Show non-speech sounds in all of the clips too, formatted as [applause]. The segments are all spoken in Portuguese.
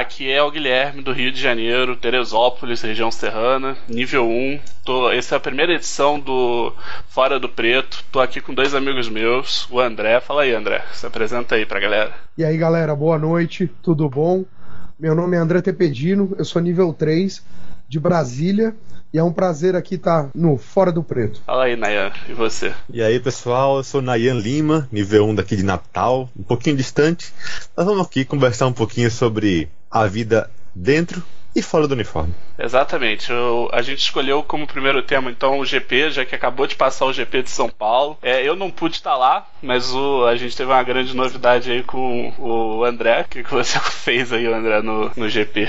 Aqui é o Guilherme do Rio de Janeiro, Teresópolis, região serrana, nível 1. Tô, essa é a primeira edição do Fora do Preto. Tô aqui com dois amigos meus, o André. Fala aí, André. Se apresenta aí pra galera. E aí, galera, boa noite, tudo bom? Meu nome é André Tepedino, eu sou nível 3 de Brasília e é um prazer aqui estar no Fora do Preto. Fala aí, Nayan, e você? E aí, pessoal, eu sou Nayan Lima, nível 1 daqui de Natal, um pouquinho distante. Nós vamos aqui conversar um pouquinho sobre a vida dentro e fora do uniforme. Exatamente. Eu, a gente escolheu como primeiro tema, então, o GP, já que acabou de passar o GP de São Paulo. É, eu não pude estar lá, mas o, a gente teve uma grande novidade aí com o André. O que, que você [laughs] fez aí, André, no, no GP?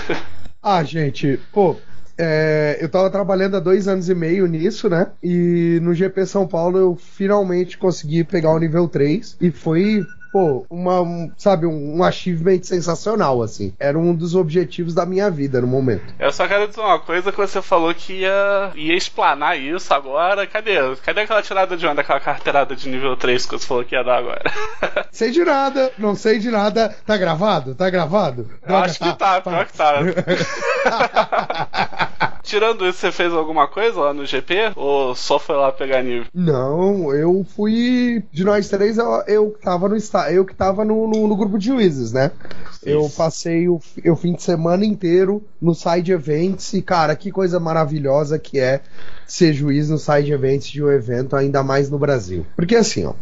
[laughs] ah, gente, pô, é, eu tava trabalhando há dois anos e meio nisso, né? E no GP São Paulo eu finalmente consegui pegar o nível 3 e foi pô, uma, um, sabe, um, um achievement sensacional, assim. Era um dos objetivos da minha vida no momento. Eu só quero dizer uma coisa que você falou que ia, ia explanar isso agora. Cadê? Cadê aquela tirada de onda, aquela carteirada de nível 3 que você falou que ia dar agora? [laughs] sei de nada, não sei de nada. Tá gravado? Tá gravado? Eu acho que tá, tá. pior que tá. [laughs] [laughs] Tirando isso, você fez alguma coisa lá no GP? Ou só foi lá pegar nível? Não, eu fui. De nós três, eu, eu tava no eu que tava no, no, no grupo de juízes, né? Isso. Eu passei o, o fim de semana inteiro no side events e, cara, que coisa maravilhosa que é ser juiz no side events de um evento, ainda mais no Brasil. Porque assim, ó.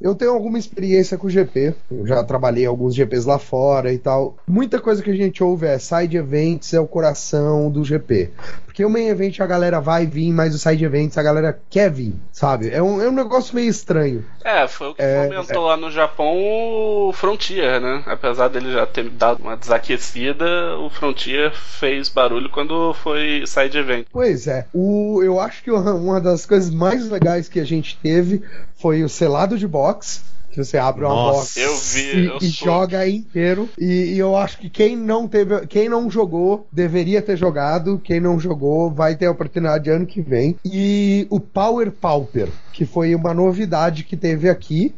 Eu tenho alguma experiência com GP, eu já trabalhei alguns GPs lá fora e tal. Muita coisa que a gente ouve é side events é o coração do GP. Porque o main event a galera vai vir, mas o side events a galera quer vir, sabe? É um, é um negócio meio estranho. É, foi o que é, fomentou é... lá no Japão o Frontier, né? Apesar dele já ter dado uma desaquecida, o Frontier fez barulho quando foi side event. Pois é. O, eu acho que uma das coisas mais legais que a gente teve foi o selado de box que você abre uma Nossa, box eu vi, e, eu e joga inteiro. E, e, eu acho que quem não teve, quem não jogou deveria ter jogado. Quem não jogou vai ter a oportunidade ano que vem. E o Power Pauper, que foi uma novidade que teve aqui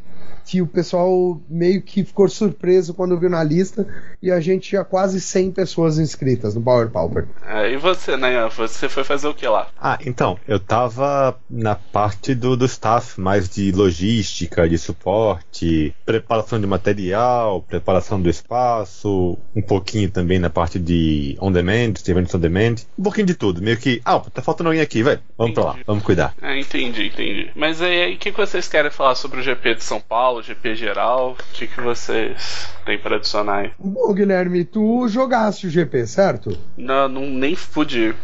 que o pessoal meio que ficou surpreso quando viu na lista e a gente tinha quase 100 pessoas inscritas no Power Pauper. É, e você, né? Você foi fazer o que lá? Ah, então, eu tava na parte do, do staff, mais de logística, de suporte, preparação de material, preparação do espaço, um pouquinho também na parte de on-demand, de eventos on-demand, um pouquinho de tudo, meio que, ah, tá faltando alguém aqui, vai, vamos entendi. pra lá, vamos cuidar. É, entendi, entendi. Mas aí, o que vocês querem falar sobre o GP de São Paulo? Geral, GP geral, o que, que vocês têm para adicionar aí? Bom, Guilherme, tu jogaste o GP, certo? Não, não nem pude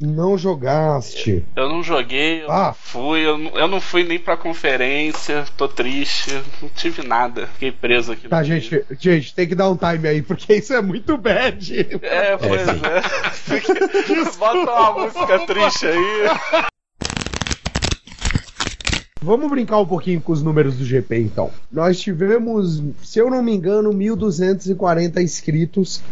não jogaste. Eu não joguei, eu ah. não fui, eu não, eu não fui nem pra conferência, tô triste, não tive nada. Fiquei preso aqui. Tá, gente, gente, tem que dar um time aí, porque isso é muito bad. É, pois é. [laughs] Bota uma música triste aí. Vamos brincar um pouquinho com os números do GP então. Nós tivemos, se eu não me engano, 1.240 inscritos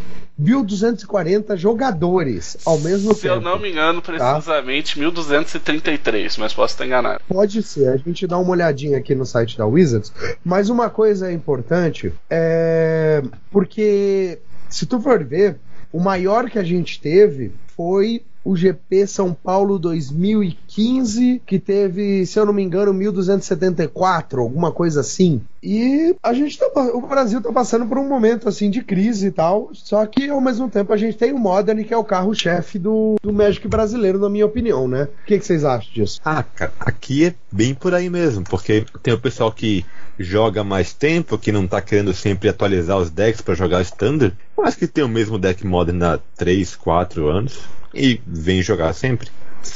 1.240 jogadores ao mesmo Se tempo. Se eu não me engano, tá? precisamente tá? 1.233, mas posso estar enganado. Pode ser, a gente dá uma olhadinha aqui no site da Wizards. Mas uma coisa importante é porque, se tu for ver, o maior que a gente teve foi o GP São Paulo 2015, que teve, se eu não me engano, 1274, alguma coisa assim. E a gente tá, o Brasil tá passando por um momento assim de crise e tal, só que ao mesmo tempo a gente tem o Modern, que é o carro-chefe do, do Magic brasileiro, na minha opinião, né? O que, que vocês acham disso? Ah, cara, aqui é bem por aí mesmo, porque tem o pessoal que joga mais tempo, que não tá querendo sempre atualizar os decks para jogar Standard, mas que tem o mesmo deck Modern há 3, 4 anos e vem jogar sempre.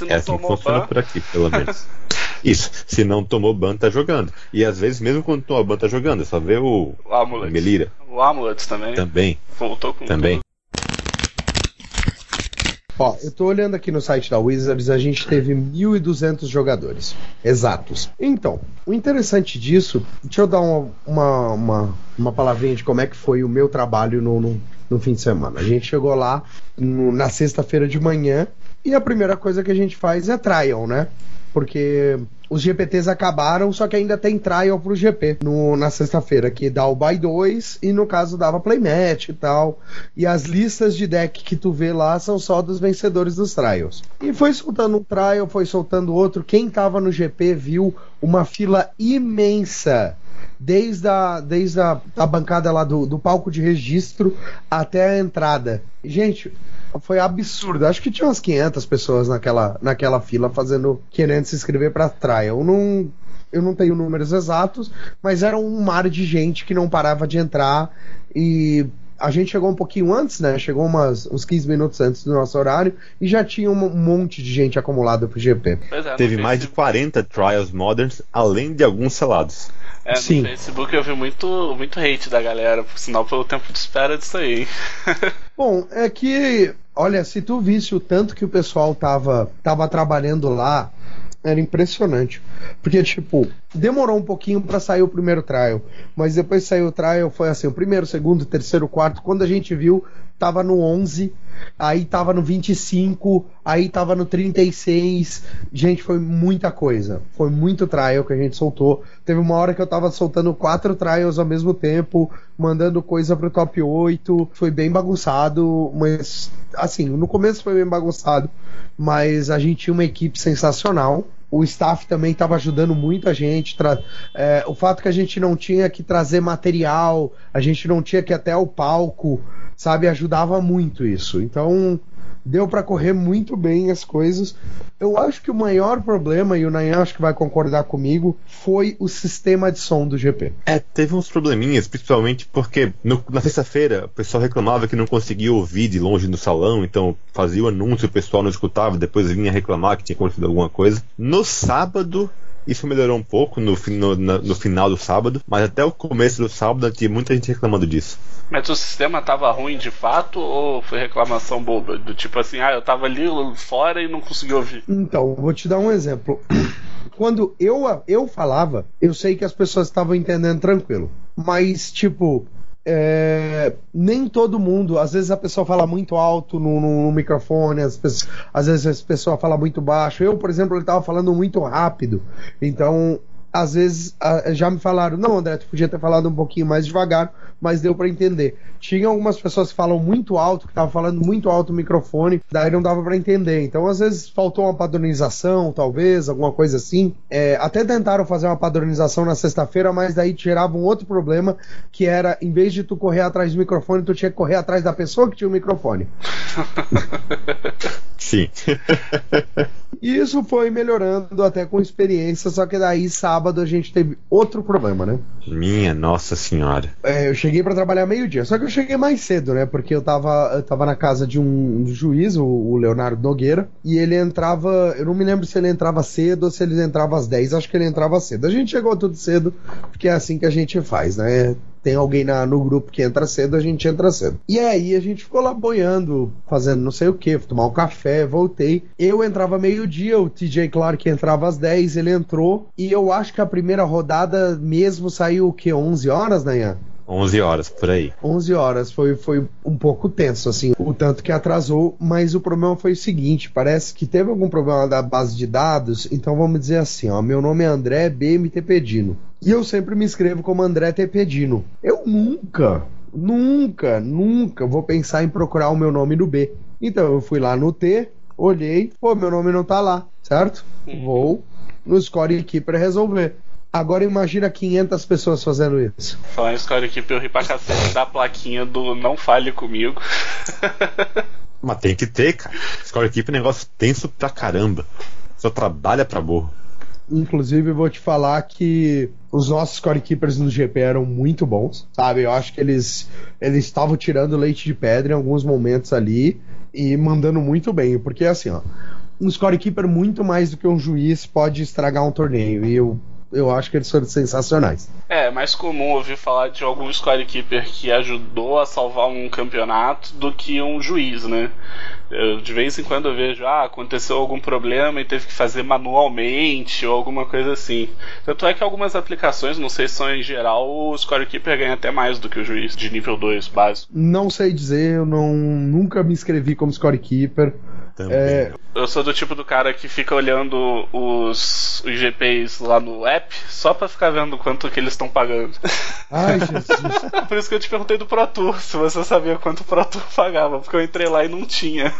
é assim que funciona ban. por aqui, pelo menos. [laughs] Isso, se não tomou ban, tá jogando. E às vezes, mesmo quando tomou ban, tá jogando. É só ver o, o Amulet. Melira. O Amulet também. Também. Voltou com Também. Ó, eu tô olhando aqui no site da Wizards, a gente teve 1.200 jogadores exatos. Então, o interessante disso, deixa eu dar uma, uma, uma, uma palavrinha de como é que foi o meu trabalho no, no, no fim de semana. A gente chegou lá no, na sexta-feira de manhã e a primeira coisa que a gente faz é trial, né? porque os GPTs acabaram, só que ainda tem trial pro GP no, na sexta-feira, que dá o buy 2 e no caso dava playmatch e tal. E as listas de deck que tu vê lá são só dos vencedores dos trials. E foi soltando um trial, foi soltando outro. Quem tava no GP viu uma fila imensa desde a, desde a, a bancada lá do, do palco de registro até a entrada. Gente, foi absurdo. Acho que tinha umas 500 pessoas naquela, naquela fila fazendo querendo se inscrever para trial. Eu não eu não tenho números exatos, mas era um mar de gente que não parava de entrar e a gente chegou um pouquinho antes, né? Chegou umas, uns 15 minutos antes do nosso horário e já tinha um monte de gente acumulada pro GP. É, Teve mais de 40 trials moderns, além de alguns selados. É, no Sim. Facebook eu vi muito, muito hate da galera, por sinal pelo tempo de espera disso aí. [laughs] Bom, é que, olha, se tu visse o tanto que o pessoal tava, tava trabalhando lá, era impressionante. Porque, tipo, demorou um pouquinho para sair o primeiro trial. Mas depois que saiu o trial, foi assim: o primeiro, segundo, terceiro, quarto. Quando a gente viu, tava no 11, aí tava no 25, aí tava no 36. Gente, foi muita coisa. Foi muito trial que a gente soltou. Teve uma hora que eu tava soltando quatro trials ao mesmo tempo, mandando coisa pro top 8. Foi bem bagunçado, mas assim, no começo foi bem bagunçado, mas a gente tinha uma equipe sensacional o staff também estava ajudando muito a gente. É, o fato que a gente não tinha que trazer material, a gente não tinha que ir até o palco, sabe, ajudava muito isso. Então, deu para correr muito bem as coisas. Eu acho que o maior problema, e o Nayan acho que vai concordar comigo, foi o sistema de som do GP. É, teve uns probleminhas, principalmente porque no, na sexta-feira o pessoal reclamava que não conseguia ouvir de longe no salão, então fazia o anúncio, o pessoal não escutava, depois vinha reclamar que tinha acontecido alguma coisa. No sábado, isso melhorou um pouco no, no, no, final do sábado, mas até o começo do sábado tinha muita gente reclamando disso. Mas o sistema tava ruim de fato ou foi reclamação boba? Do tipo assim, ah, eu tava ali fora e não consegui ouvir? Então, vou te dar um exemplo. [clears throat] Quando eu, eu falava, eu sei que as pessoas estavam entendendo tranquilo. Mas, tipo, é, nem todo mundo, às vezes a pessoa fala muito alto no, no, no microfone, pessoas, às vezes a pessoa fala muito baixo. Eu, por exemplo, ele estava falando muito rápido, então às vezes já me falaram, não, André, tu podia ter falado um pouquinho mais devagar, mas deu para entender. Tinha algumas pessoas que falam muito alto, que estavam falando muito alto no microfone, daí não dava para entender. Então, às vezes faltou uma padronização, talvez, alguma coisa assim. É, até tentaram fazer uma padronização na sexta-feira, mas daí gerava um outro problema, que era, em vez de tu correr atrás do microfone, tu tinha que correr atrás da pessoa que tinha o microfone. [laughs] Sim. [laughs] E isso foi melhorando até com experiência, só que daí sábado a gente teve outro problema, né? Minha nossa senhora. É, eu cheguei para trabalhar meio-dia, só que eu cheguei mais cedo, né? Porque eu tava, eu tava na casa de um juiz, o, o, Leonardo Nogueira, e ele entrava, eu não me lembro se ele entrava cedo ou se ele entrava às 10, acho que ele entrava cedo. A gente chegou tudo cedo, porque é assim que a gente faz, né? Tem alguém na, no grupo que entra cedo, a gente entra cedo. E aí a gente ficou lá boiando, fazendo não sei o que, tomar um café, voltei. Eu entrava meio-dia, o TJ Clark entrava às 10, ele entrou. E eu acho que a primeira rodada mesmo saiu o que? 11 horas, Nayan? 11 horas, por aí. 11 horas, foi, foi um pouco tenso, assim, o tanto que atrasou, mas o problema foi o seguinte, parece que teve algum problema da base de dados, então vamos dizer assim, ó, meu nome é André BMT Pedino, e eu sempre me inscrevo como André T. Pedino. Eu nunca, nunca, nunca vou pensar em procurar o meu nome no B. Então eu fui lá no T, olhei, pô, meu nome não tá lá, certo? Uhum. Vou no Score Keeper resolver. Agora imagina 500 pessoas fazendo isso. Falar em Score Keeper, eu ri pra cacete da plaquinha do não fale comigo. [laughs] Mas tem que ter, cara. Score Keeper é um negócio tenso pra caramba. Só trabalha pra burro. Inclusive, vou te falar que os nossos scorekeepers no GP eram muito bons, sabe? Eu acho que eles eles estavam tirando leite de pedra em alguns momentos ali e mandando muito bem, porque assim, ó, um scorekeeper muito mais do que um juiz pode estragar um torneio. E eu eu acho que eles foram sensacionais. É, mais comum ouvir falar de algum scorekeeper que ajudou a salvar um campeonato do que um juiz, né? Eu, de vez em quando eu vejo, ah, aconteceu algum problema e teve que fazer manualmente ou alguma coisa assim. Tanto é que algumas aplicações, não sei se são em geral, o scorekeeper ganha até mais do que o juiz de nível 2 básico. Não sei dizer, eu não, nunca me inscrevi como scorekeeper. Também. É, Eu sou do tipo do cara que fica olhando os, os GPs lá no app só pra ficar vendo quanto que eles estão pagando. [laughs] ai, Jesus. Por isso que eu te perguntei do Pro Tour, se você sabia quanto o Pro Tour pagava, porque eu entrei lá e não tinha.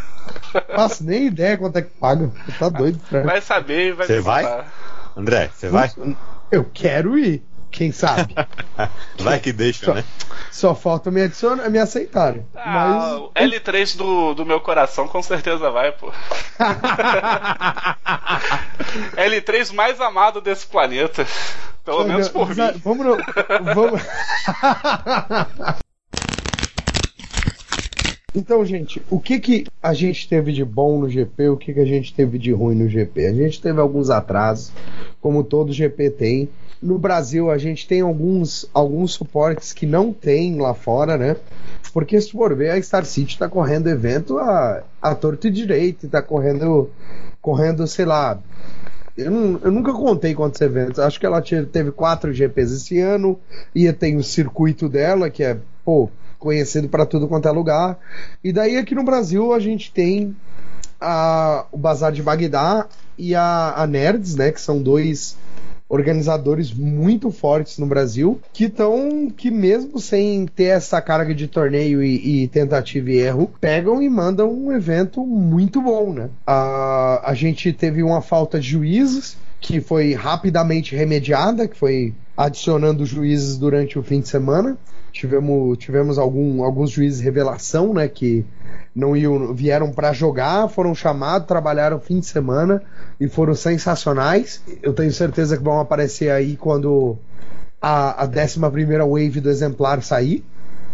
Faço nem ideia quanto é que paga. Você tá doido, Fred? Vai saber e vai Você vai? André, você vai? Eu quero ir. Quem sabe? [laughs] Vai que deixa, né? Só falta me adicionar, me aceitarem. Ah, o L3 do, do meu coração com certeza vai, pô. [laughs] L3 mais amado desse planeta. Pelo menos por mim. Vamos no, vamos. [laughs] Então, gente, o que que a gente teve de bom no GP, o que que a gente teve de ruim no GP? A gente teve alguns atrasos, como todo GP tem. No Brasil, a gente tem alguns, alguns suportes que não tem lá fora, né? Porque se for ver, a Star City tá correndo evento a, a torto e direito, tá correndo, correndo, sei lá, eu, eu nunca contei quantos eventos. Acho que ela te- teve quatro GPs esse ano. E tem o circuito dela, que é, pô, conhecido para tudo quanto é lugar. E daí aqui no Brasil a gente tem a- o Bazar de Bagdá e a, a Nerds, né? Que são dois organizadores muito fortes no Brasil, que estão, que mesmo sem ter essa carga de torneio e, e tentativa e erro, pegam e mandam um evento muito bom, né? A, a gente teve uma falta de juízes, que foi rapidamente remediada, que foi adicionando juízes durante o fim de semana. Tivemos, tivemos algum, alguns juízes revelação, né, que não iam, vieram para jogar, foram chamados, trabalharam o fim de semana e foram sensacionais. Eu tenho certeza que vão aparecer aí quando a, a 11 wave do exemplar sair,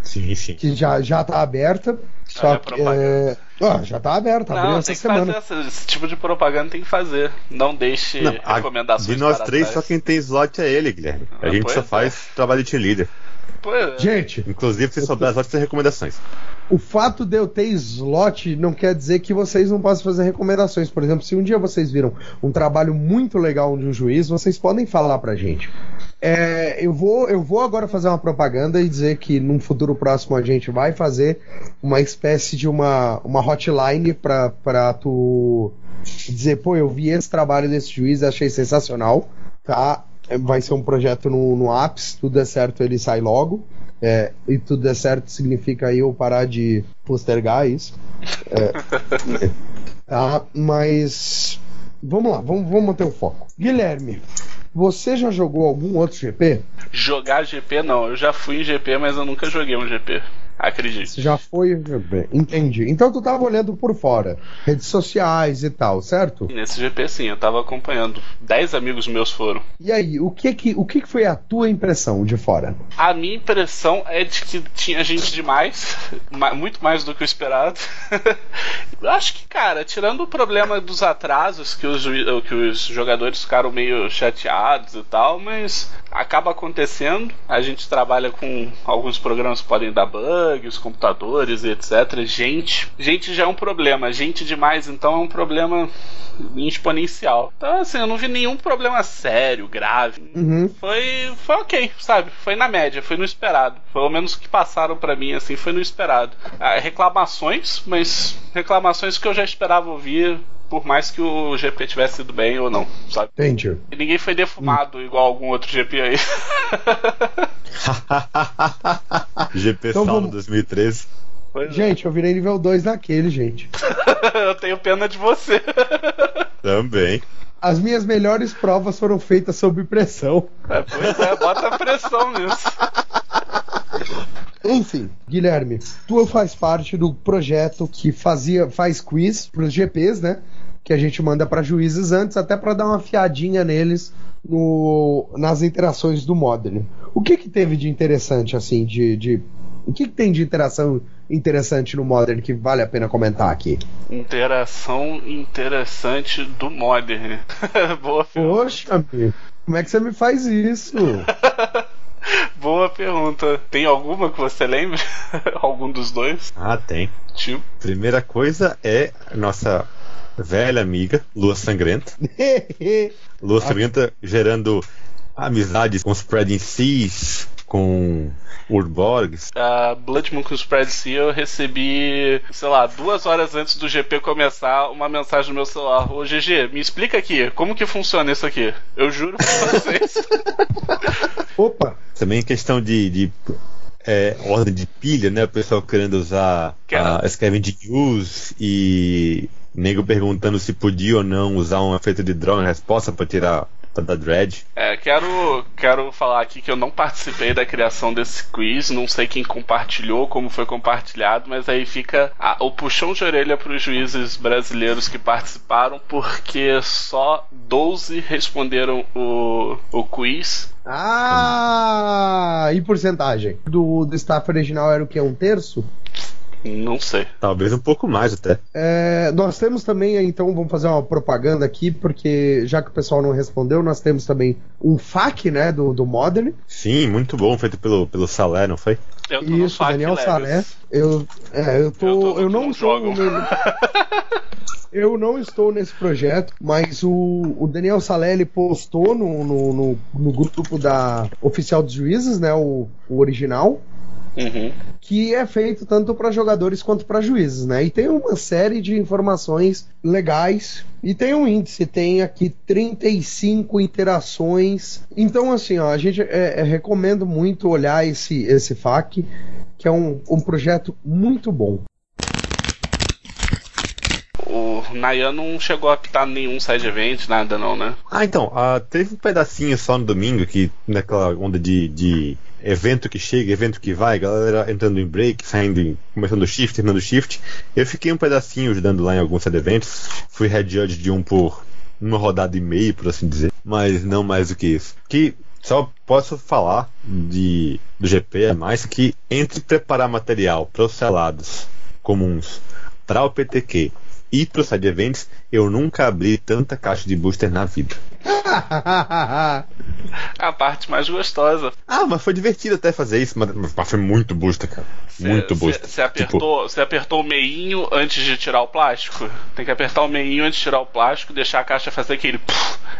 Sim, sim. que já, já tá aberta. Só Olha a que, é, ah, já tá aberta, abriu Não, essa tem que semana. fazer essa- esse tipo de propaganda tem que fazer. Não deixe Não, a- recomendações de nós para três, trás. só quem tem slot é ele, Guilherme. A Ah, gente pois só é. faz trabalho de team leader. Pô, é. Gente, Inclusive, se souber as tem recomendações. o fato de eu ter slot não quer dizer que vocês não possam fazer recomendações. Por exemplo, se um dia vocês viram um trabalho muito legal de um juiz, vocês podem falar pra gente. É, eu, vou, eu vou agora fazer uma propaganda e dizer que num futuro próximo a gente vai fazer uma espécie de uma, uma hotline pra, pra tu dizer, pô, eu vi esse trabalho desse juiz, achei sensacional, tá? É, Vai ser um projeto no, no Apps, se tudo der certo ele sai logo. É, e tudo der certo significa eu parar de postergar isso. É, [laughs] tá, mas vamos lá, vamos, vamos manter o foco. Guilherme, você já jogou algum outro GP? Jogar GP não, eu já fui em GP, mas eu nunca joguei um GP. Acredite. Você já foi? Entendi. Então tu tava olhando por fora, redes sociais e tal, certo? Nesse GP sim, eu tava acompanhando. Dez amigos meus foram. E aí, o que que, o que que foi a tua impressão de fora? A minha impressão é de que tinha gente demais, [laughs] ma- muito mais do que o esperado. [laughs] Eu acho que, cara, tirando o problema dos atrasos, que os, que os jogadores ficaram meio chateados e tal, mas acaba acontecendo. A gente trabalha com alguns programas que podem dar bug, os computadores e etc. Gente, gente já é um problema. Gente demais, então, é um problema em exponencial. Então, assim, eu não vi nenhum problema sério, grave Uhum. foi, foi ok, sabe? Foi na média, foi no esperado. Pelo menos o que passaram pra mim, assim, foi no esperado. Ah, reclamações, mas reclamações que eu já esperava ouvir, por mais que o GP tivesse ido bem ou não, sabe? Entendi. E ninguém foi defumado igual algum outro GP aí. [laughs] [laughs] GP Então Saulo vamos- 2013. Pois é. Gente, eu virei nível 2 naquele, gente. [laughs] eu tenho pena de você. [laughs] Também. As minhas melhores provas foram feitas sob pressão. É, pois é, bota pressão nisso. Enfim, Guilherme, tu faz parte do projeto que fazia faz quiz pros GPs, né? Que a gente manda para juízes antes, até para dar uma fiadinha neles no, nas interações do Modern. O que que teve de interessante, assim, de. de o que, que tem de interação interessante no Modern que vale a pena comentar aqui? Interação interessante do Modern. [laughs] Boa, Poxa, amigo, como é que você me faz isso? [laughs] boa pergunta. Tem alguma que você lembre? [laughs] Algum dos dois? Ah, tem. Tipo. Primeira coisa é a nossa velha amiga, Lua Sangrenta. [laughs] Lua Sangrenta gerando amizades com Spreading Seas, com Urborgs. A Blood Moon com Spread Sea eu recebi, sei lá, duas horas antes do GP começar, uma mensagem no meu celular. Ô GG, me explica aqui, como que funciona isso aqui? Eu juro pra vocês. [laughs] Opa! Também questão de, de é, ordem de pilha, né? O pessoal querendo usar a Scavenging News e nego perguntando se podia ou não usar um efeito de drone resposta para tirar da Dread. É, quero, quero falar aqui que eu não participei da criação desse quiz, não sei quem compartilhou, como foi compartilhado, mas aí fica a, o puxão de orelha para os juízes brasileiros que participaram, porque só 12 responderam o, o quiz. Ah, e porcentagem? Do, do staff original era o que? Um terço? Não sei. Talvez um pouco mais até. É, nós temos também, então, vamos fazer uma propaganda aqui, porque já que o pessoal não respondeu, nós temos também um FAQ, né, do, do Modern. Sim, muito bom, feito pelo, pelo Salé, não foi? Eu tô Isso, no Daniel Salé. Eu, é, eu tô. Eu Eu, tô no não no- [laughs] eu não estou nesse projeto, mas o, o Daniel Salé ele postou no, no, no, no grupo da Oficial dos Juízes, né? O, o original. Uhum. que é feito tanto para jogadores quanto para juízes, né? E tem uma série de informações legais e tem um índice, tem aqui 35 interações. Então, assim, ó, a gente é, é, recomendo muito olhar esse esse FAQ, que é um, um projeto muito bom. O Nayan não chegou a apitar nenhum side event, nada não, né? Ah, então, ah, teve um pedacinho só no domingo que naquela onda de, de evento que chega, evento que vai, galera entrando em break, saindo, em, começando shift, terminando shift. Eu fiquei um pedacinho ajudando lá em alguns side eventos. Fui head judge de um por uma rodada e meia, por assim dizer, mas não mais do que isso. Que só posso falar de do GP é mais que entre preparar material para os selados comuns para o PTQ e para os side events, eu nunca abri tanta caixa de booster na vida. [laughs] A parte mais gostosa. Ah, mas foi divertido até fazer isso, mas, mas foi muito booster, cara. Cê- muito booster. Você apertou, você apertou o meinho antes de tirar o plástico? Tem que apertar o meinho antes de tirar o plástico, deixar a caixa fazer aquele.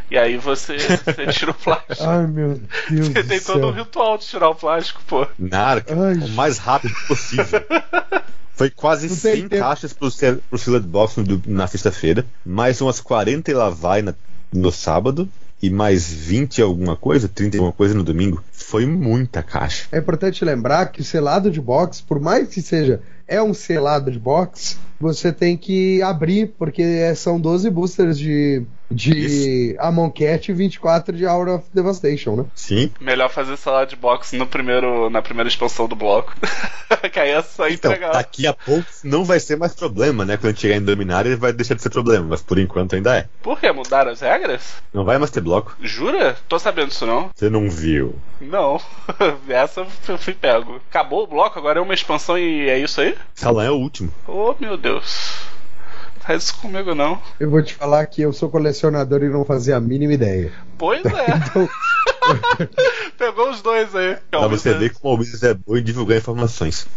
e aí você, você [laughs] tira o plástico. Ai, meu Deus Você tem todo um céu. ritual de tirar o plástico, pô. Nada, cara, Ai, o mais rápido possível. [laughs] Foi quase Não tem 100 tempo. caixas pro, pro Sealed Box no- na sexta-feira, mais umas 40 e lá vai na- no sábado, e mais 20 e alguma coisa, 30 e alguma coisa no domingo. Foi muita caixa. É importante lembrar que o selado de box, por mais que seja é um selado de box, você tem que abrir, porque é- são 12 boosters de, de Amon Cat e 24 de Hour of Devastation, né? Sim. Melhor fazer salada de boxe no primeiro, na primeira expansão do bloco. [laughs] que aí é só Então, entregar. daqui a pouco não vai ser mais problema, né? Quando chegar em Dominária vai deixar de ser problema, mas por enquanto ainda é. Por que? Mudaram as regras? Não vai mais ter bloco. Jura? Tô sabendo disso não. Você não viu. Não. [laughs] Essa eu fui pego. Acabou o bloco, agora é uma expansão e é isso aí? Salão é o último. Oh meu Deus. Faz isso comigo não. Eu vou te falar que eu sou colecionador e não fazia a mínima ideia. Pois é. [laughs] Então, [laughs] Pegou os dois aí. Pra você ver como o Wizards é bom em divulgar informações.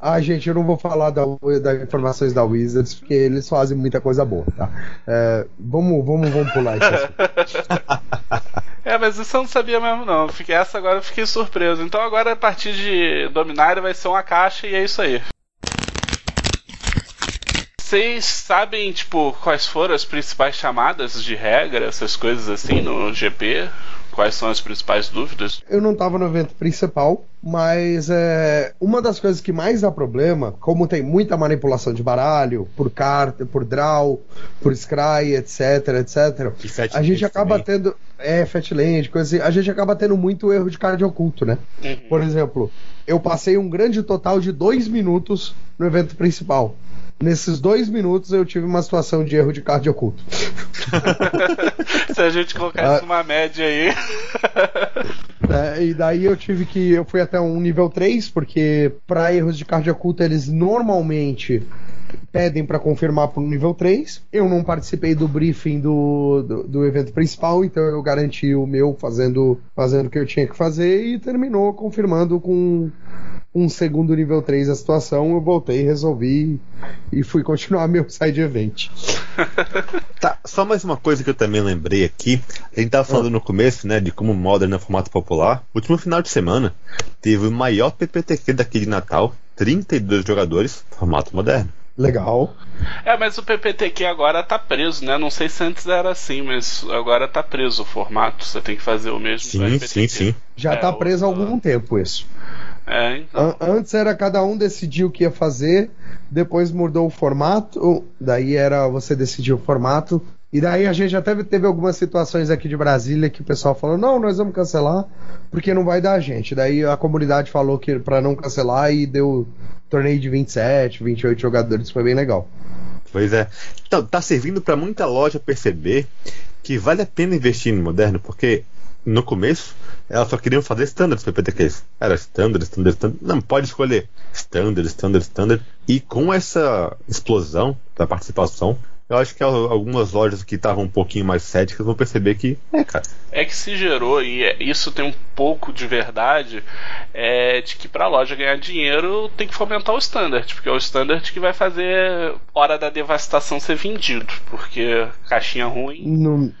ah, gente, eu não vou falar da, das informações da Wizards, porque eles fazem muita coisa boa, tá? É, vamos, vamos, vamos pular isso. [laughs] É, mas isso eu não sabia mesmo não. Fiquei, essa agora eu fiquei surpreso. Então agora a partir de Dominária vai ser uma caixa e é isso aí. Vocês sabem, tipo, quais foram as principais chamadas de regra, essas coisas assim no GP? Quais são as principais dúvidas? Eu não estava no evento principal, mas é, uma das coisas que mais dá problema, como tem muita manipulação de baralho, por carta, por draw, por scry, etc, etc, a gente acaba também. tendo. É, Fatland, coisa assim, a gente acaba tendo muito erro de card oculto, né? Uhum. Por exemplo, eu passei um grande total de dois minutos no evento principal. Nesses dois minutos eu tive uma situação de erro de card oculto. [laughs] Se a gente colocar Ah. numa média aí. [laughs] É, e daí eu tive que. Eu fui até um nível 3, porque para erros de card oculto eles normalmente pedem para confirmar para um nível 3. Eu não participei do briefing do, do, do evento principal, então eu garanti o meu fazendo, fazendo o que eu tinha que fazer e terminou confirmando com, um segundo nível 3 da situação, eu voltei, resolvi e fui continuar meu side event. [laughs] tá, só mais uma coisa que eu também lembrei aqui. A gente tava falando ah. no começo, né, de como Modern é formato popular. último final de semana teve o maior PPTQ daqui de Natal, 32 jogadores, formato moderno. Legal. É, mas o PPTQ agora tá preso, né? Não sei se antes era assim, mas agora tá preso o formato. Você tem que fazer o mesmo. Sim, sim, sim. Já é, tá preso há algum tempo isso. É, então. Antes era cada um decidiu o que ia fazer, depois mudou o formato, daí era você decidir o formato. E daí a gente até teve algumas situações aqui de Brasília que o pessoal falou: não, nós vamos cancelar porque não vai dar a gente. Daí a comunidade falou que para não cancelar e deu torneio de 27, 28 jogadores, foi bem legal. Pois é. Então, tá servindo para muita loja perceber que vale a pena investir no moderno, porque no começo elas só queriam fazer standards PPTQs. Era standard, standard, standard. Não, pode escolher standard, standard, standard. E com essa explosão da participação, eu acho que algumas lojas que estavam um pouquinho mais céticas vão perceber que é, cara. É que se gerou, e é, isso tem um pouco de verdade, é de que para a loja ganhar dinheiro tem que fomentar o standard, porque é o standard que vai fazer hora da devastação ser vendido, porque caixinha ruim. Não,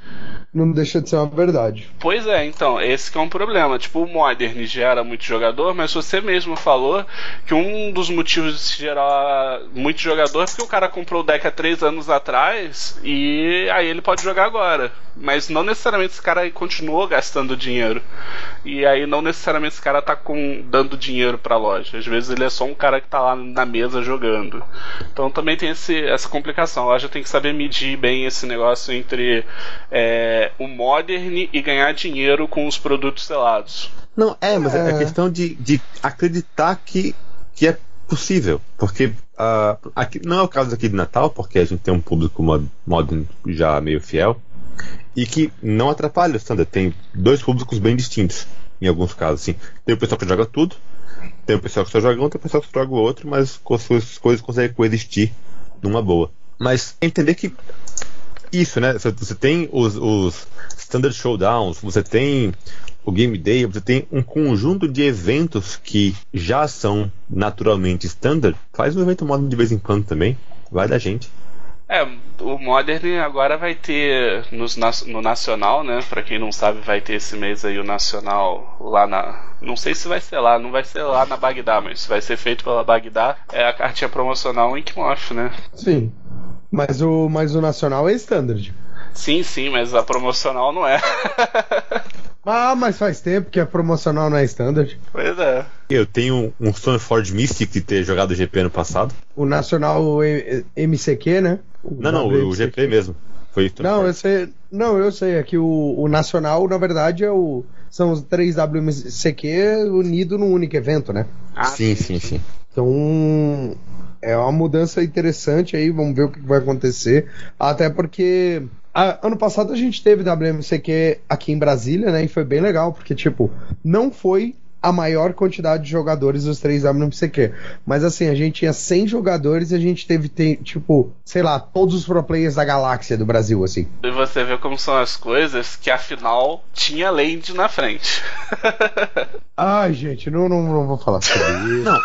não deixa de ser uma verdade. Pois é, então, esse é um problema. Tipo, o Modern gera muito jogador, mas você mesmo falou que um dos motivos de se gerar muito jogador é porque o cara comprou o deck há três anos atrás e aí ele pode jogar agora. Mas não necessariamente esse cara continuou gastando dinheiro. E aí não necessariamente esse cara tá com, dando dinheiro pra loja. Às vezes ele é só um cara que tá lá na mesa jogando. Então também tem esse, essa complicação. A loja tem que saber medir bem esse negócio entre é, o modern e ganhar dinheiro com os produtos selados. Não, é, mas é, é questão de, de acreditar que, que é possível. Porque uh, aqui, não é o caso aqui de Natal, porque a gente tem um público mod, modern já meio fiel e que não atrapalha o standard. Tem dois públicos bem distintos, em alguns casos. Assim. Tem o pessoal que joga tudo, tem o pessoal que só joga um, tem o pessoal que só joga o outro, mas com as suas coisas conseguem coexistir numa boa. Mas entender que isso, né? Você tem os, os Standard Showdowns, você tem o Game Day, você tem um conjunto de eventos que já são naturalmente standard. Faz um evento modo de vez em quando também, vai da gente. É, o Modern agora vai ter nos, no Nacional, né? Pra quem não sabe, vai ter esse mês aí o Nacional lá na. Não sei se vai ser lá, não vai ser lá na Bagdá, mas vai ser feito pela Bagdá. É a cartinha promocional Inkmoth, né? Sim. Mas o, mas o Nacional é standard. Sim, sim, mas a promocional não é. [laughs] ah, mas faz tempo que a promocional não é standard. Pois é. Eu tenho um sonho Ford Mystic de ter jogado o GP ano passado. O Nacional MCQ, né? O não, não, o GP mesmo. Foi não, eu sei, não, eu sei. É que o, o Nacional, na verdade, é o, são os três WMCQ unidos num único evento, né? Ah, sim, sim, sim. Então, é uma mudança interessante aí, vamos ver o que vai acontecer. Até porque a, ano passado a gente teve WMCQ aqui em Brasília, né? E foi bem legal, porque, tipo, não foi a maior quantidade de jogadores dos três WMCQ. Mas assim, a gente tinha 100 jogadores e a gente teve, tem, tipo, sei lá, todos os pro players da galáxia do Brasil, assim. E você vê como são as coisas que afinal tinha Land na frente. [laughs] Ai, gente, não, não, não vou falar sobre isso. Não,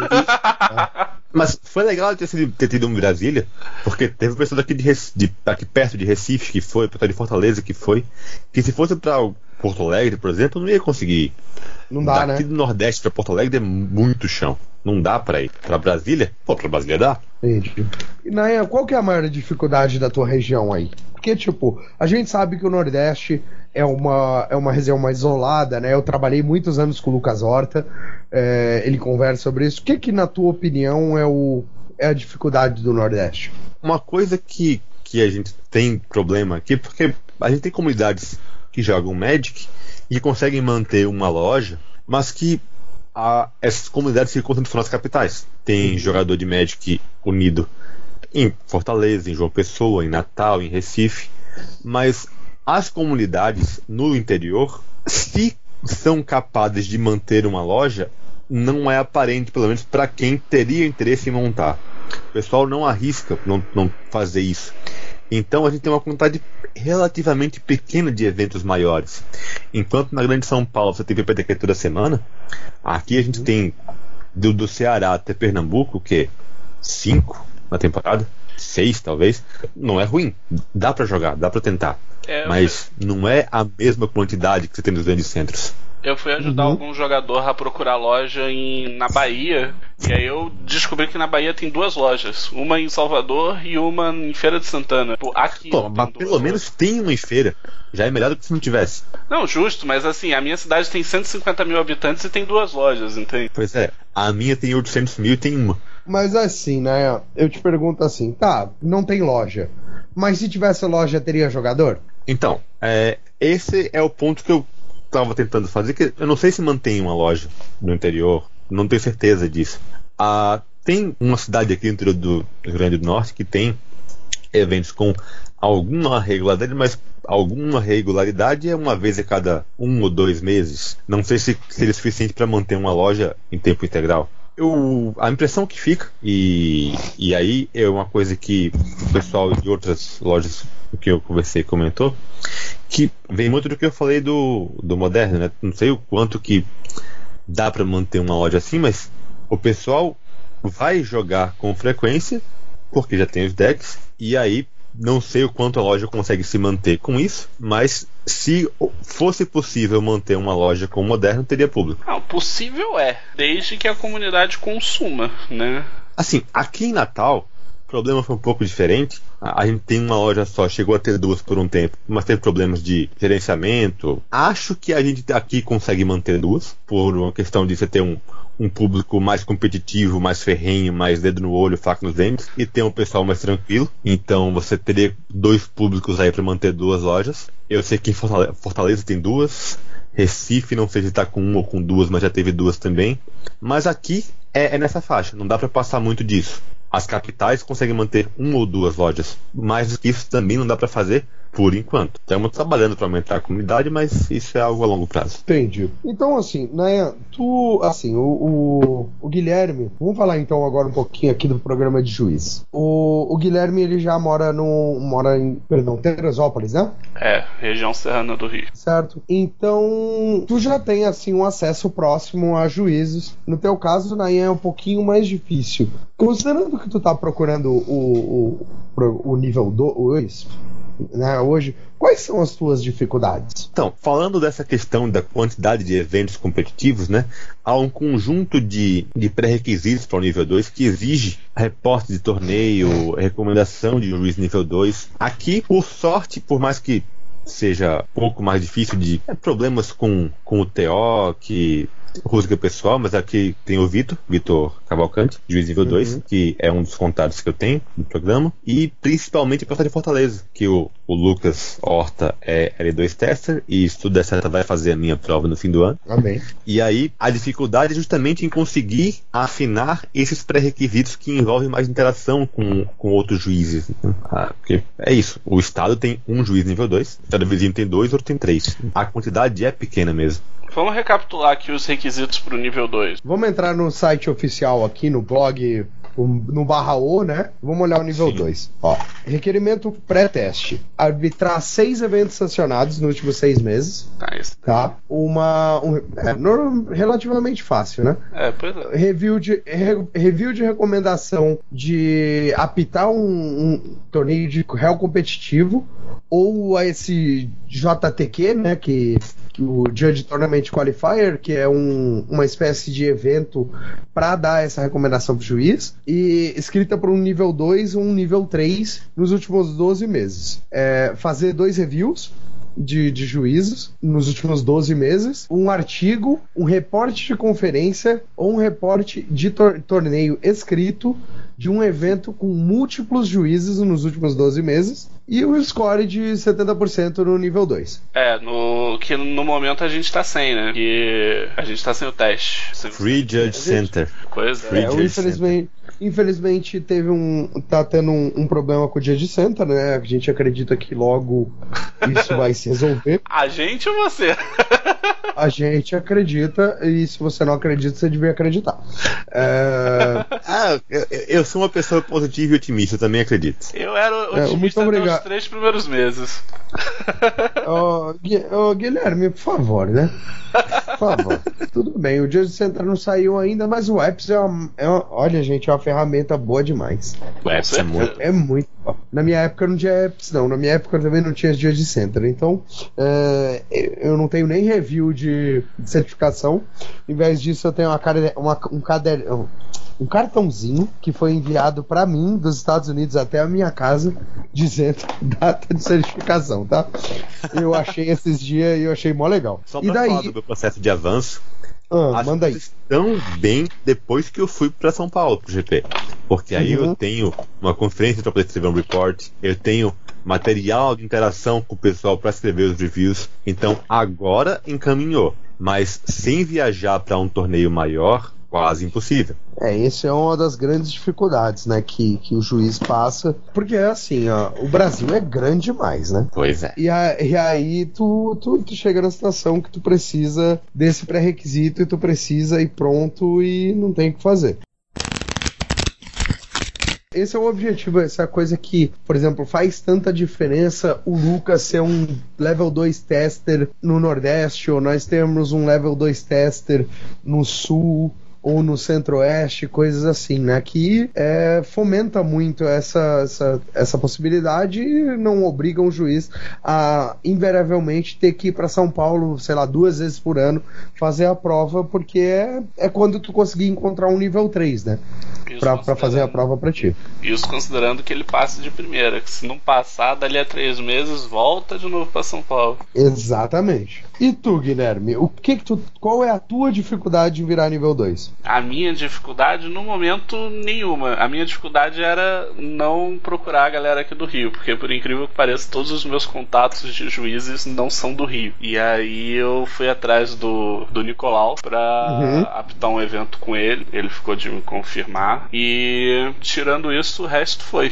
Mas foi legal ter, sido, ter tido um Brasília, porque teve pessoa daqui, de, de, aqui perto de Recife que foi, pessoa de Fortaleza que foi, que se fosse para Porto Alegre, por exemplo, não ia conseguir. Não dá, Daqui né? do Nordeste para Porto Alegre é muito chão. Não dá para ir. Para Brasília? Pô, para Brasília dá. Entendi. E Nayan, qual que é a maior dificuldade da tua região aí? Porque, tipo, a gente sabe que o Nordeste é uma, é uma região mais isolada, né? Eu trabalhei muitos anos com o Lucas Horta, é, ele conversa sobre isso. O que, que, na tua opinião, é, o, é a dificuldade do Nordeste? Uma coisa que, que a gente tem problema aqui, porque a gente tem comunidades que jogam Magic e conseguem manter uma loja, mas que a, essas comunidades se concentram nas capitais. Tem uhum. jogador de Magic unido em Fortaleza, em João Pessoa, em Natal, em Recife, mas as comunidades no interior, se são capazes de manter uma loja, não é aparente, pelo menos para quem teria interesse em montar. O pessoal não arrisca não, não fazer isso. Então a gente tem uma quantidade relativamente pequena de eventos maiores. Enquanto na Grande São Paulo você tem PPTQ toda semana, aqui a gente tem do, do Ceará até Pernambuco, que cinco na temporada, seis talvez, não é ruim. Dá para jogar, dá para tentar. É, mas não é a mesma quantidade que você tem nos grandes centros. Eu fui ajudar uhum. algum jogador a procurar loja em, na Bahia. E aí eu descobri que na Bahia tem duas lojas. Uma em Salvador e uma em Feira de Santana. Pô, aqui. Pô, mas pelo menos tem uma em feira. Já é melhor do que se não tivesse. Não, justo, mas assim, a minha cidade tem 150 mil habitantes e tem duas lojas, entende? Pois é, a minha tem 800 mil e tem uma. Mas assim, né? Eu te pergunto assim, tá, não tem loja. Mas se tivesse loja, teria jogador? Então, é, esse é o ponto que eu estava tentando fazer, que eu não sei se mantém uma loja no interior, não tenho certeza disso. Ah, tem uma cidade aqui no interior do Rio Grande do Norte que tem eventos com alguma regularidade, mas alguma regularidade é uma vez a cada um ou dois meses. Não sei se seria suficiente para manter uma loja em tempo integral. Eu, a impressão que fica, e, e aí é uma coisa que o pessoal de outras lojas que eu conversei comentou, que vem muito do que eu falei do, do moderno, né? Não sei o quanto que dá para manter uma loja assim, mas o pessoal vai jogar com frequência porque já tem os decks e aí não sei o quanto a loja consegue se manter com isso, mas se fosse possível manter uma loja com o moderno, teria público. Ah, possível é, desde que a comunidade consuma, né? Assim, aqui em Natal, problema foi um pouco diferente. A, gente tem uma loja só, chegou a ter duas por um tempo, mas teve problemas de gerenciamento. Acho que a gente aqui consegue manter duas, por uma questão de você ter um, um público mais competitivo, mais ferrenho, mais dedo no olho, faca nos dentes, e ter um pessoal mais tranquilo. Então você teria dois públicos aí para manter duas lojas. Eu sei que em Fortaleza, Fortaleza tem duas. Recife, não sei se está com uma ou com duas, mas já teve duas também. Mas aqui é, é nessa faixa, não dá para passar muito disso. As capitais conseguem manter uma ou duas lojas. Que isso também não dá para fazer por enquanto. Estamos trabalhando para aumentar a comunidade, mas isso é algo a longo prazo. Entendi. Então, assim, né, tu, assim, o, o, o, Guilherme, vamos falar então agora um pouquinho aqui do programa de juiz. O, o Guilherme, ele já mora no, mora em, perdão, Teresópolis, né? É, região serrana do Rio. Certo. Então, tu já tem, assim, um acesso próximo a juízes. No teu caso, Nayan, é um pouquinho mais difícil. Considerando que tu tá procurando o, o, o nível 2, né, hoje, quais são as suas dificuldades? Então, falando dessa questão da quantidade de eventos competitivos, né, há um conjunto de, de pré-requisitos para o nível 2 que exige reporte de torneio, recomendação de juiz nível 2. Aqui, por sorte, por mais que seja um pouco mais difícil de é, problemas com, com o TO, que rusga pessoal, mas aqui tem o Vitor, Vitor Cavalcante, juiz nível 2, uhum. que é um dos contatos que eu tenho no programa, e principalmente para de Fortaleza, que o, o Lucas Horta é L2 tester e se tudo der certo vai fazer a minha prova no fim do ano. Amém. E aí a dificuldade é justamente em conseguir afinar esses pré-requisitos que envolvem mais interação com, com outros juízes. Ah, porque é isso, o estado tem um juiz nível 2, cada vizinho tem dois, outro tem três. A quantidade é pequena mesmo. Vamos recapitular aqui os requisitos para o nível 2. Vamos entrar no site oficial aqui, no blog no barra O, né? Vamos olhar o nível 2. Ó, requerimento pré-teste. Arbitrar seis eventos sancionados nos últimos seis meses. Tá, isso. Tá? Uma. Um, é, no, relativamente fácil, né? É, pois é. Review de, re, review de recomendação de apitar um, um torneio de réu competitivo ou esse JTQ, né? Que o Judge Tournament Qualifier, que é um, uma espécie de evento para dar essa recomendação para o juiz, e escrita para um nível 2 e um nível 3 nos últimos 12 meses. É, fazer dois reviews de, de nos últimos 12 meses, um artigo, um reporte de conferência ou um reporte de tor torneio escrito de um evento com múltiplos juízes nos últimos 12 meses e o score de 70% no nível 2. É, no que no momento a gente tá sem, né? Que a gente tá sem o teste. Free Judge Center. Coisa. É, Free é, infelizmente, infelizmente teve um tá tendo um, um, problema com o Judge Center, né? A gente acredita que logo isso vai se resolver. [laughs] A gente ou você? a gente acredita e se você não acredita, você devia acreditar. É... [laughs] ah, eu, eu, sou uma pessoa positiva e otimista, também acredito. Eu era é, otimista é, nos três primeiros meses. [laughs] oh, Guilherme, por favor, né? Por favor. Tudo bem, o Judge Center não saiu ainda, mas o Apps é uma, é uma, Olha, gente, é uma ferramenta boa demais. O Apps é muito. É muito bom. Na minha época não tinha Apps, não. Na minha época também não tinha Judge Center. Então, é, eu não tenho nem review de, de certificação. Em vez disso, eu tenho uma, uma um caderno um cartãozinho que foi enviado para mim dos Estados Unidos até a minha casa [laughs] dizendo data de certificação, tá? Eu achei esses dias e eu achei mó legal. Só e daí... falar do meu processo de avanço. Ah, Acho manda aí. Tão bem depois que eu fui para São Paulo pro GP. Porque aí uhum. eu tenho uma conferência para poder escrever um report, eu tenho material de interação com o pessoal para escrever os reviews. Então agora encaminhou. Mas sem viajar para um torneio maior, quase impossível. É, essa é uma das grandes dificuldades, né, que, que o juiz passa, porque é assim, ó, o Brasil é grande demais, né? Pois é. E, a, e aí tu, tu, tu, chega na situação que tu precisa desse pré-requisito e tu precisa ir pronto e não tem o que fazer. Esse é o objetivo, essa coisa que, por exemplo, faz tanta diferença o Lucas ser um level 2 tester no Nordeste, ou nós temos um level 2 tester no Sul, ou no centro-oeste, coisas assim, né? Que é, fomenta muito essa, essa, essa possibilidade e não obriga o juiz a invariavelmente ter que ir para São Paulo, sei lá, duas vezes por ano fazer a prova, porque é, é quando tu conseguir encontrar um nível 3, né? Para fazer a prova para ti. Isso considerando que ele passe de primeira, que se não passar, dali a três meses, volta de novo para São Paulo. Exatamente. E tu, Guilherme, o que, que tu, qual é a tua dificuldade em virar nível 2? A minha dificuldade, no momento, nenhuma. A minha dificuldade era não procurar a galera aqui do Rio, porque por incrível que pareça, todos os meus contatos de juízes não são do Rio. E aí eu fui atrás do, do Nicolau pra uhum. apitar um evento com ele. Ele ficou de me confirmar. E tirando isso, o resto foi.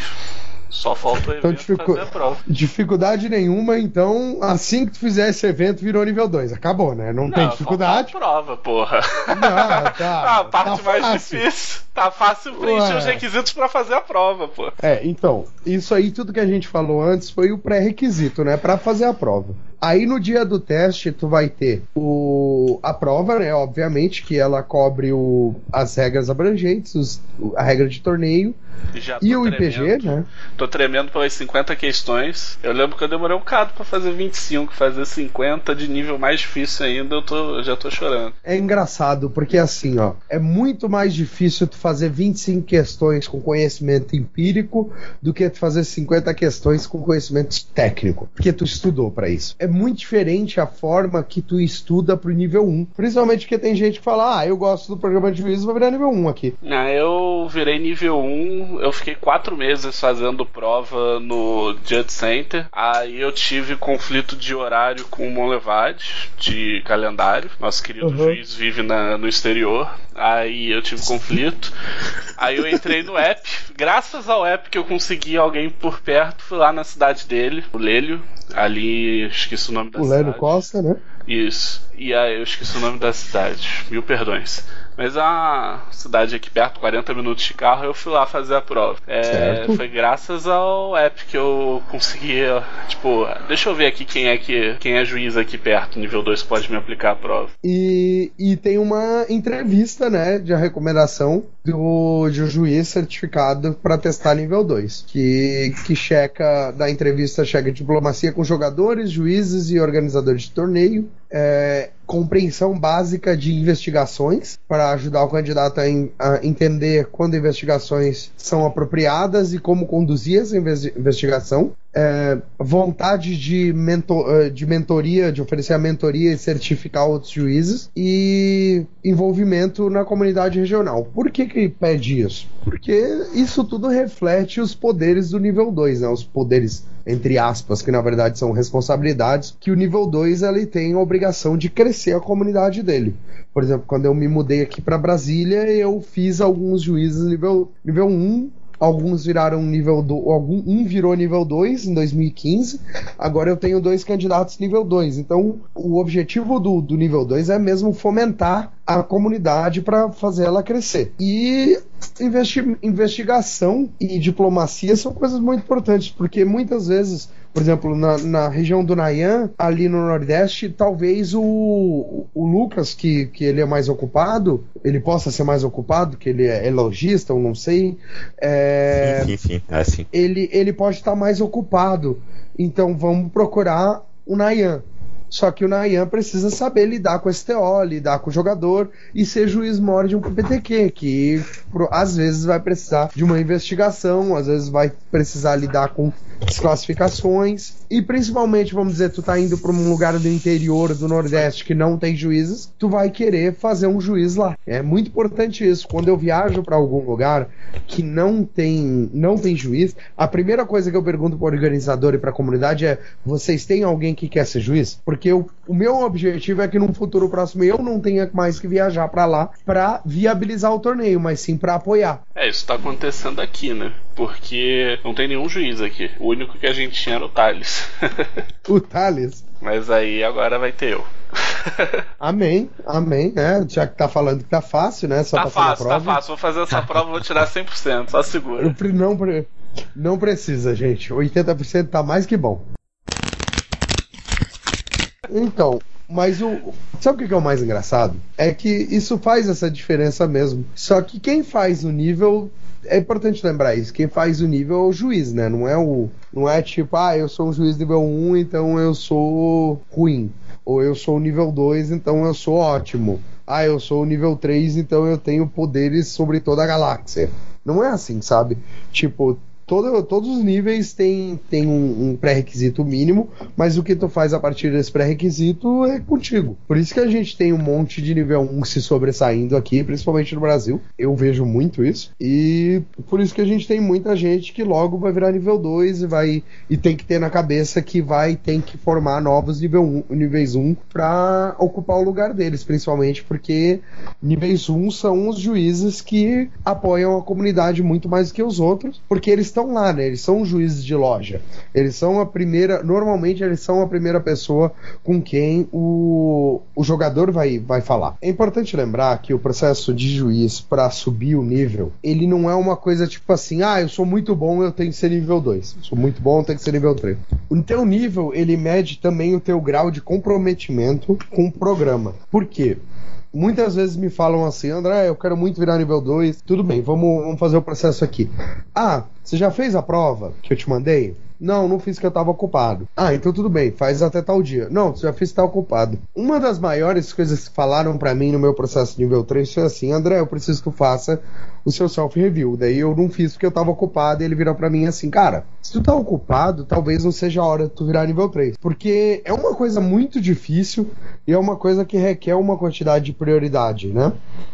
Só falta o então, dificu... fazer a prova. Dificuldade nenhuma, então assim que tu fizer esse evento, virou nível 2. Acabou, né? Não, não tem dificuldade. A prova, porra. Não, tá, [laughs] a parte tá mais fácil. difícil. Tá fácil preencher Ué. os requisitos para fazer a prova, pô. É, então, isso aí, tudo que a gente falou antes foi o pré-requisito, né? para fazer a prova. Aí no dia do teste, tu vai ter o, a prova, né? Obviamente, que ela cobre o, as regras abrangentes, os, a regra de torneio. E o tremendo. IPG, né? Tô tremendo pelas 50 questões. Eu lembro que eu demorei um bocado pra fazer 25, fazer 50 de nível mais difícil ainda, eu, tô, eu já tô chorando. É engraçado, porque assim, ó, é muito mais difícil tu fazer 25 questões com conhecimento empírico do que fazer 50 questões com conhecimento técnico, porque tu estudou para isso. É muito diferente a forma que tu estuda pro nível 1. Principalmente porque tem gente que fala, ah, eu gosto do programa de juízo, vou virar nível 1 aqui. Não, eu virei nível 1, eu fiquei quatro meses fazendo prova no Judge Center. Aí eu tive conflito de horário com o Monlevade, de calendário. Nosso querido uhum. juiz vive na, no exterior. Aí eu tive conflito. Aí eu entrei no app. Graças ao app que eu consegui alguém por perto, fui lá na cidade dele, o Lélio. Ali, esqueci o nome da o cidade. O Lélio Costa, né? Isso. E aí eu esqueci o nome da cidade. Mil perdões. Mas é uma cidade aqui perto, 40 minutos de carro, eu fui lá fazer a prova. É, foi graças ao app que eu consegui, tipo, deixa eu ver aqui quem é que quem é juiz aqui perto, nível 2 pode me aplicar a prova. E, e tem uma entrevista, né, de recomendação do, de um juiz certificado para testar nível 2, que, que checa, da entrevista checa diplomacia com jogadores, juízes e organizadores de torneio, é, compreensão básica de investigações para ajudar o candidato a, in, a, entender quando investigações são apropriadas e como conduzir essa investigação. É, vontade de, mentor, é, de mentoria, de oferecer a mentoria e certificar outros juízes e envolvimento na comunidade regional. Por que, que pede isso? Porque isso tudo reflete os poderes do nível 2, né? os poderes entre aspas, que na verdade são responsabilidades, que o nível 2 ele tem a obrigação de crescer a comunidade dele. Por exemplo, quando eu me mudei aqui para Brasília, eu fiz alguns juízes nível, nível 1 alguns viraram nível 2, algum, um virou nível 2 em 2015, agora eu tenho dois candidatos nível 2. Então, o objetivo do, do nível 2 é mesmo fomentar a comunidade para fazer ela crescer. E investi investigação e diplomacia são coisas muito importantes, porque muitas vezes Por exemplo, na, na região do Nayan, ali no Nordeste, talvez o, o Lucas, que, que ele é mais ocupado, ele possa ser mais ocupado, que ele é, é lojista, eu não sei. É, sim, sim, sim. É, sim. Ele, ele pode estar mais ocupado. Então vamos procurar o Nayan. Só que o Nayan precisa saber lidar com esse TO, lidar com o jogador e ser juiz maior de um PPTQ, que às vezes vai precisar de uma investigação, às vezes vai precisar lidar com desclassificações e principalmente, vamos dizer, tu tá indo para um lugar do interior do Nordeste que não tem juízes, tu vai querer fazer um juiz lá. É muito importante isso. Quando eu viajo para algum lugar que não tem não tem juiz, a primeira coisa que eu pergunto para o organizador e para a comunidade é: vocês têm alguém que quer ser juiz? Porque eu, o meu objetivo é que num futuro próximo eu não tenha mais que viajar para lá para viabilizar o torneio, mas sim para apoiar. É, isso tá acontecendo aqui, né? Porque não tem nenhum juiz aqui. O único que a gente tinha era o Thales. [laughs] o Thales? Mas aí agora vai ter eu. [laughs] amém, amém, né? Já que tá falando que tá fácil, né? Só tá fácil, tá fácil. Vou fazer essa prova, vou tirar 100%, só segura. Não, não precisa, gente. 80% tá mais que bom. Então, mas o. Sabe o que é o mais engraçado? É que isso faz essa diferença mesmo. Só que quem faz o nível é importante lembrar isso. Quem faz o nível é o juiz, né? Não é o. Não é tipo, ah, eu sou um juiz nível 1, então eu sou ruim. Ou eu sou nível 2, então eu sou ótimo. Ah, eu sou nível 3, então eu tenho poderes sobre toda a galáxia. Não é assim, sabe? Tipo, todo, todos os níveis têm, têm um, um pré-requisito mínimo, mas o que tu faz a partir desse pré-requisito é contigo. Por isso que a gente tem um monte de nível 1 se sobressaindo aqui, principalmente no Brasil. Eu vejo muito isso. E por isso que a gente tem muita gente que logo vai virar nível 2 e vai e tem que ter na cabeça que vai tem que formar novos nível 1, níveis 1 para ocupar o lugar deles, principalmente porque níveis 1 são os juízes que apoiam a comunidade muito mais que os outros, porque eles estão estão lá, né? Eles são juízes de loja. Eles são a primeira. Normalmente eles são a primeira pessoa com quem o, o jogador vai, vai falar. É importante lembrar que o processo de juiz para subir o nível, ele não é uma coisa tipo assim, ah, eu sou muito bom, eu tenho que ser nível 2. sou muito bom, eu tenho que ser nível 3. O teu nível, ele mede também o teu grau de comprometimento com o programa. Por quê? muitas vezes me falam assim, André, eu quero muito virar nível 2. Tudo bem, vamos, vamos fazer o processo aqui. Ah, você já fez a prova que eu te mandei? Não, não fiz que eu tava ocupado. Ah, então tudo bem, faz até tal dia. Não, já que tá ocupado. Uma das maiores coisas que falaram para mim no meu processo nível 3 foi assim: André, eu preciso que tu faça o seu self-review. Daí eu não fiz porque eu tava ocupado e ele virou para mim assim: Cara, se tu tá ocupado, talvez não seja a hora de tu virar nível 3. Porque é uma coisa muito difícil e é uma coisa que requer uma quantidade de prioridade, né?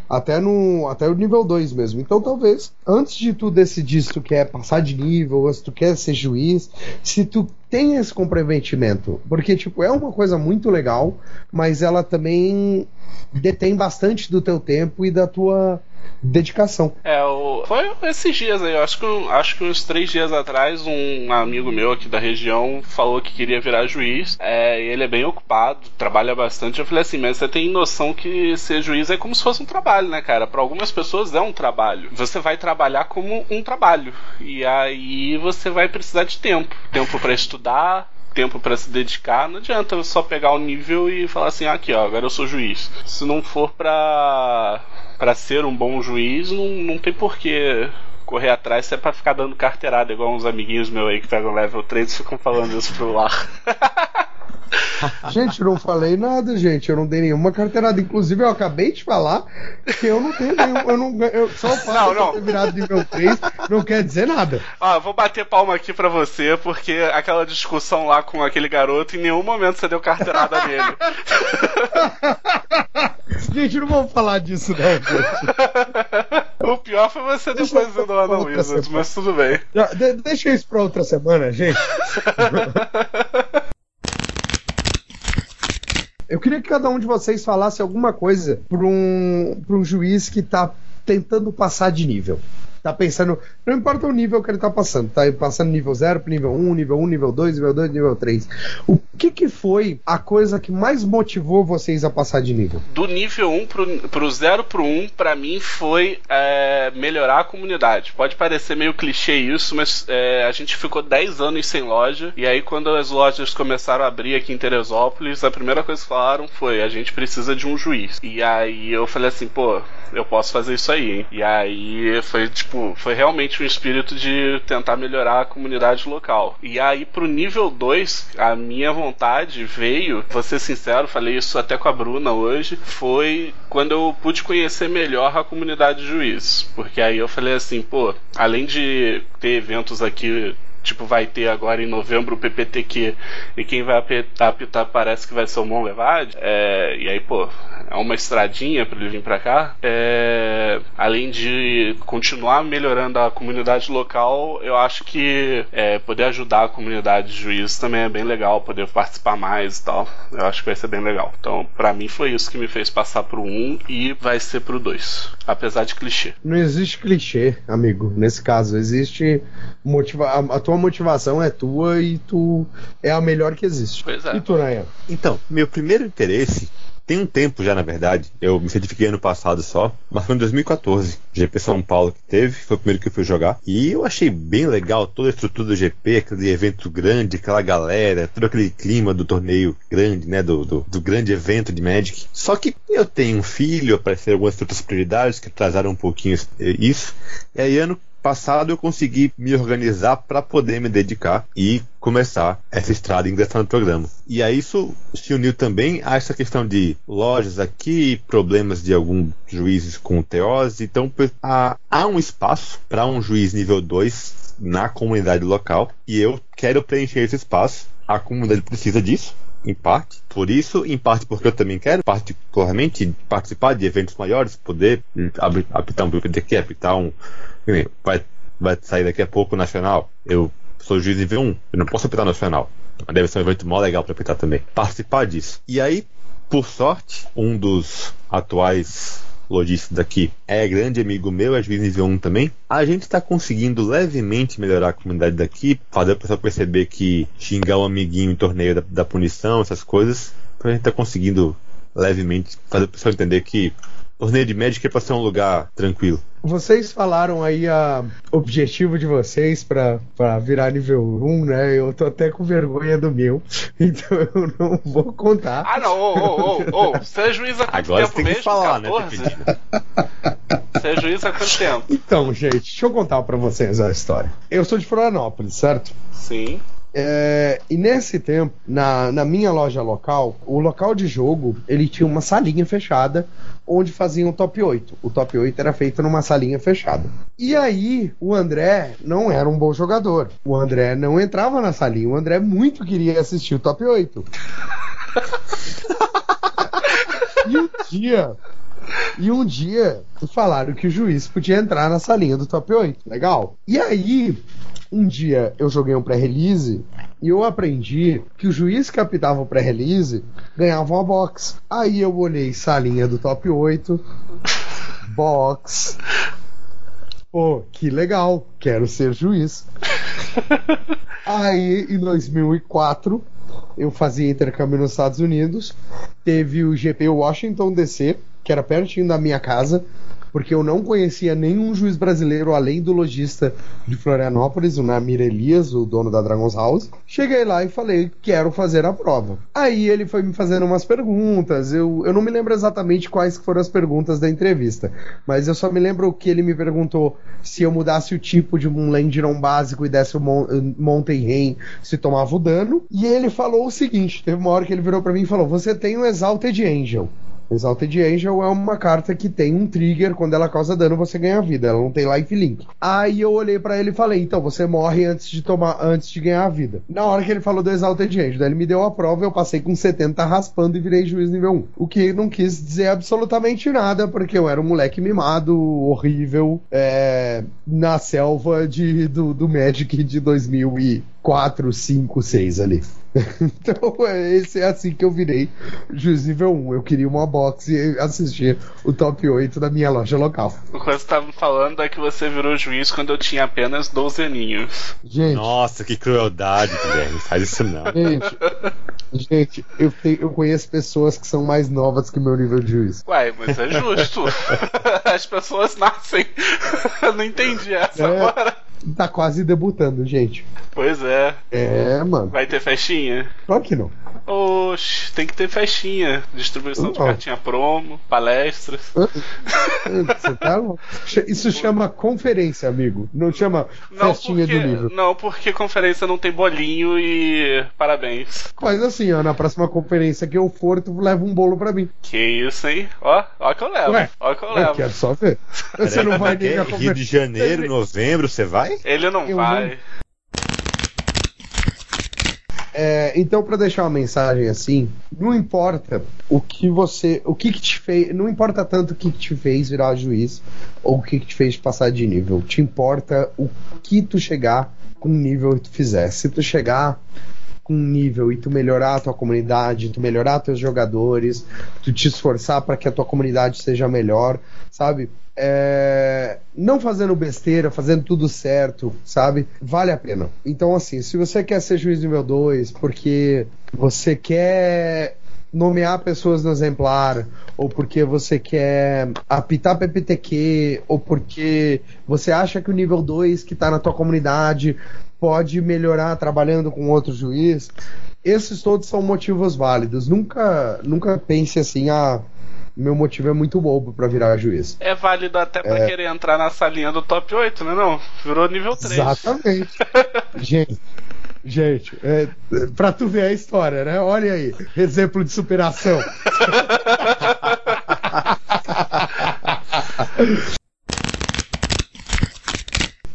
Até no até o nível 2 mesmo. Então talvez, antes de tu decidir se tu quer passar de nível ou se tu quer ser juiz, se tu tem esse comprometimento, porque tipo é uma coisa muito legal, mas ela também detém bastante do teu tempo e da tua dedicação. É, o... foi esses dias aí, eu acho que, acho que uns três dias atrás, um amigo meu aqui da região falou que queria virar juiz. É, ele é bem ocupado, trabalha bastante. Eu falei assim, mas você tem noção que ser juiz é como se fosse um trabalho, né, cara? Para algumas pessoas é um trabalho. Você vai trabalhar como um trabalho. E aí você vai precisar de tempo. Tempo para estudar, tempo para se dedicar, não adianta só pegar o nível e falar assim, ah, aqui ó, agora eu sou juiz. Se não for pra, pra ser um bom juiz, não, não tem porquê correr atrás se é pra ficar dando carteirada, igual uns amiguinhos meus aí que pegam level 3 e ficam falando isso pro lar. [laughs] [laughs] Gente, não falei nada, gente. Eu não dei nenhuma carteirada. Inclusive, eu acabei de falar que eu não tenho nenhum. Eu não, eu, só o fato de ter virado nível 3 não quer dizer nada. Ó, vou bater palma aqui pra você, porque aquela discussão lá com aquele garoto, em nenhum momento você deu carteirada nele. [laughs] gente, não vamos falar disso, não, gente. [laughs] O pior foi você depois indo lá na Wizards, mas tudo bem. Já, de, deixa isso pra outra semana, gente. Eu queria que cada um de vocês falasse alguma coisa para um, um juiz que está tentando passar de nível. Tá pensando. Não importa o nível que ele tá passando. Tá passando nível 0 pro nível 1, nível 1, nível 2, nível 2, nível 3. O que que foi a coisa que mais motivou vocês a passar de nível? Do nível 1 pro, pro 0 pro 1, pra mim foi é, melhorar a comunidade. Pode parecer meio clichê isso, mas é, a gente ficou 10 anos sem loja. E aí, quando as lojas começaram a abrir aqui em Teresópolis, a primeira coisa que falaram foi: a gente precisa de um juiz. E aí eu falei assim, pô, eu posso fazer isso aí, hein? E aí foi tipo, foi realmente um espírito de tentar melhorar a comunidade local. E aí pro nível 2, a minha vontade veio, vou ser sincero, falei isso até com a Bruna hoje, foi quando eu pude conhecer melhor a comunidade de juízes. Porque aí eu falei assim, pô, além de ter eventos aqui tipo, vai ter agora em novembro o PPTQ e quem vai apitar parece que vai ser o Mon Levade. É, e aí, pô, é uma estradinha para ele vir para cá. É, além de continuar melhorando a comunidade local, eu acho que é, poder ajudar a comunidade de juízes também é bem legal, poder participar mais e tal. Eu acho que vai ser bem legal. Então, para mim foi isso que me fez passar pro 1 e vai ser pro 2, apesar de clichê. Não existe clichê, amigo, nesse caso. Existe motiva a, a tua motivação é tua e tu é a melhor que existe. Pois é. E tu, Ryan? Então, meu primeiro interesse tem um tempo já, na verdade. Eu me certifiquei ano passado só, mas foi em 2014. GP São Paulo que teve, foi o primeiro que eu fui jogar. E eu achei bem legal toda a estrutura do GP, aquele evento grande, aquela galera, todo aquele clima do torneio grande, né? Do, do, do grande evento de Magic. Só que eu tenho um filho, apareceram algumas outras prioridades que atrasaram um pouquinho isso. E aí, ano passado eu consegui me organizar para poder me dedicar e começar essa estrada e ingressar no programa. E aí isso se uniu também a essa questão de lojas aqui, problemas de alguns juízes com teose. Então há, há um espaço para um juiz nível 2 na comunidade local e eu quero preencher esse espaço. A comunidade precisa disso em parte por isso, em parte porque eu também quero, particularmente, participar de eventos maiores, poder apitar um PPTQ, apitar um. Vai, vai sair daqui a pouco o Nacional. Eu sou juiz nível 1, eu não posso apitar Nacional. Mas deve ser um evento mó legal para apitar também. Participar disso. E aí, por sorte, um dos atuais lojista daqui é grande amigo meu, é juiz nível 1 também. A gente está conseguindo levemente melhorar a comunidade daqui, fazer o pessoal perceber que xingar um amiguinho em torneio da, da punição, essas coisas, a gente está conseguindo levemente fazer o pessoal entender que torneio de Magic é para ser um lugar tranquilo. Vocês falaram aí a objetivo de vocês para virar nível 1, né? Eu tô até com vergonha do meu, [laughs] então eu não vou contar. Ah, não, ô, ô, ô, ô, você é juiz há quanto Agora tempo tem que mesmo? falar, 14? né? [laughs] Você é juiz há quanto tempo? Então, gente, deixa eu contar para vocês a história. Eu sou de Florianópolis, certo? Sim. É, e nesse tempo, na, na minha loja local, o local de jogo ele tinha uma salinha fechada onde faziam o top 8. O top 8 era feito numa salinha fechada. E aí, o André não era um bom jogador. O André não entrava na salinha. O André muito queria assistir o top 8. [laughs] e um dia. [laughs] E um dia falaram que o juiz podia entrar na salinha do top 8. Legal. E aí, um dia eu joguei um pré-release e eu aprendi que o juiz que apitava o pré-release ganhava uma box. Aí eu olhei salinha do top 8, box. Pô, que legal, quero ser juiz. [laughs] Aí em 2004 eu fazia intercâmbio nos Estados Unidos, teve o GP Washington DC, que era pertinho da minha casa porque eu não conhecia nenhum juiz brasileiro além do lojista de Florianópolis, o Namir Elias, o dono da Dragons House. Cheguei lá e falei, quero fazer a prova. Aí ele foi me fazendo umas perguntas, eu, eu não me lembro exatamente quais foram as perguntas da entrevista, mas eu só me lembro que ele me perguntou se eu mudasse o tipo de um Landiron básico e desse o Mon Mountain Rain, se tomava o dano. E ele falou o seguinte, teve uma hora que ele virou para mim e falou, você tem um Exalted Angel. Exalted Angel é uma carta que tem um trigger, quando ela causa dano você ganha vida, ela não tem life link. Aí eu olhei para ele e falei, então você morre antes de tomar, antes de ganhar a vida. Na hora que ele falou do Exalted Angel, daí ele me deu a prova, eu passei com 70 raspando e virei juiz nível 1. O que não quis dizer absolutamente nada, porque eu era um moleque mimado, horrível, é, na selva de, do, do Magic de 2000 e 4, 5, 6 ali. [laughs] então, esse é assim que eu virei juiz nível 1. Eu queria uma box e assistir o top 8 da minha loja local. O que você estava falando é que você virou juiz quando eu tinha apenas 12 aninhos. Gente. Nossa, que crueldade, Guilherme. Faz isso não. Gente, gente eu, tenho, eu conheço pessoas que são mais novas que o meu nível de juiz. Ué, mas é justo. [laughs] As pessoas nascem. [laughs] eu não entendi essa é. agora tá quase debutando, gente. Pois é. É, mano. Vai ter festinha? Claro que não. Oxe, tem que ter festinha. Distribuição de cartinha promo, palestras. Você tá Isso chama conferência, amigo. Não chama não festinha porque, do livro. Não, porque conferência não tem bolinho e parabéns. Mas assim, ó, na próxima conferência que eu for, tu leva um bolo pra mim. Que isso, hein? Ó, ó que eu levo. Ué, ó que eu levo. Eu quero só ver. [laughs] Você não vai nem Rio de Janeiro, novembro, você vai? Ele não eu vai. Não... É, então, para deixar uma mensagem assim, não importa o que você, o que, que te fez, não importa tanto o que, que te fez virar juiz ou o que, que te fez passar de nível. Te importa o que tu chegar com o nível que tu fizer. Se tu chegar com um nível e tu melhorar a tua comunidade, tu melhorar teus jogadores, tu te esforçar para que a tua comunidade seja melhor, sabe? É, não fazendo besteira, fazendo tudo certo, sabe? Vale a pena. Então, assim, se você quer ser juiz nível 2 porque você quer nomear pessoas no exemplar, ou porque você quer apitar PPTQ, ou porque você acha que o nível 2 que está na tua comunidade pode melhorar trabalhando com outro juiz. Esses todos são motivos válidos. Nunca, nunca pense assim, ah, meu motivo é muito bobo para virar juiz. É válido até para é... querer entrar na salinha do top 8, né? Não, virou nível 3. Exatamente. [laughs] gente, gente, é, pra tu ver a história, né? Olha aí, exemplo de superação. [laughs]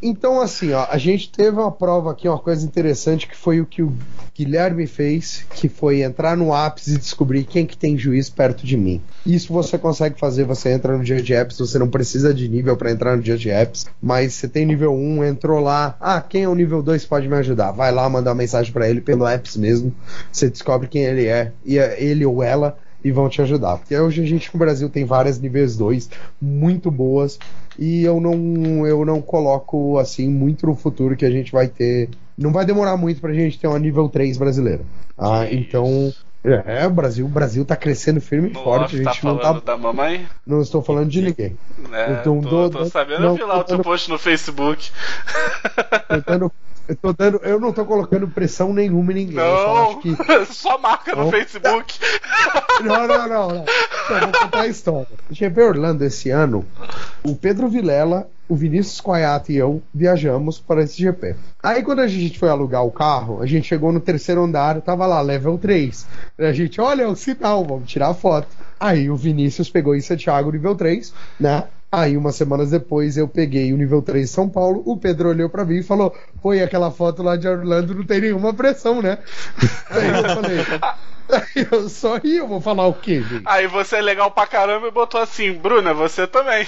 Então, assim, ó, a gente teve uma prova aqui, uma coisa interessante, que foi o que o Guilherme fez, que foi entrar no ápice e descobrir quem que tem juiz perto de mim. Isso você consegue fazer, você entra no dia de apps, você não precisa de nível para entrar no dia de apps, mas você tem nível 1, entrou lá, ah, quem é o nível 2 pode me ajudar? Vai lá, mandar uma mensagem para ele pelo apps mesmo, você descobre quem ele é, e é ele ou ela e vão te ajudar. Porque hoje a gente no Brasil tem várias níveis 2 muito boas e eu não eu não coloco assim muito no futuro que a gente vai ter. Não vai demorar muito pra gente ter uma nível 3 brasileira. Ah, então é, o Brasil, o Brasil tá crescendo firme e forte. A tá gente tá não tá. da mamãe? Não estou falando de ninguém. É, então, tô, tô, tô sabendo não, eu vi lá o teu post no Facebook. Tô dando eu, tô dando, eu não tô colocando pressão nenhuma em ninguém. Não, só, [laughs] que... só marca no Facebook. [laughs] Não, não, não. não. Então, vou contar a história. Veio Orlando esse ano. O Pedro Vilela, o Vinícius Coiata e eu viajamos para esse GP. Aí quando a gente foi alugar o carro, a gente chegou no terceiro andar, tava lá, level 3. A gente, olha, o sinal, vamos tirar a foto. Aí o Vinícius pegou em Santiago nível 3, né? Aí, umas semanas depois, eu peguei o nível 3 São Paulo. O Pedro olhou para mim e falou: Pô, e aquela foto lá de Orlando não tem nenhuma pressão, né? [laughs] Aí eu falei. Eu só ri, eu vou falar o quê, gente? Aí você é legal pra caramba e botou assim, Bruna, você também.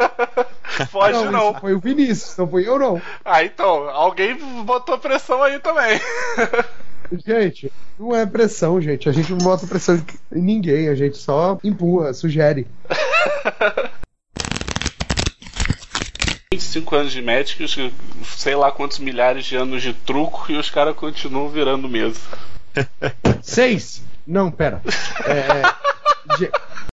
[laughs] Pode não. não. foi o Vinícius, não foi eu não. Ah, então, alguém botou pressão aí também. [laughs] Gente, não é pressão, gente. A gente não bota pressão em ninguém, a gente só empurra, sugere. 25 anos de Magic, sei lá quantos milhares de anos de truco e os caras continuam virando mesa. Seis! Não, pera. É, [laughs]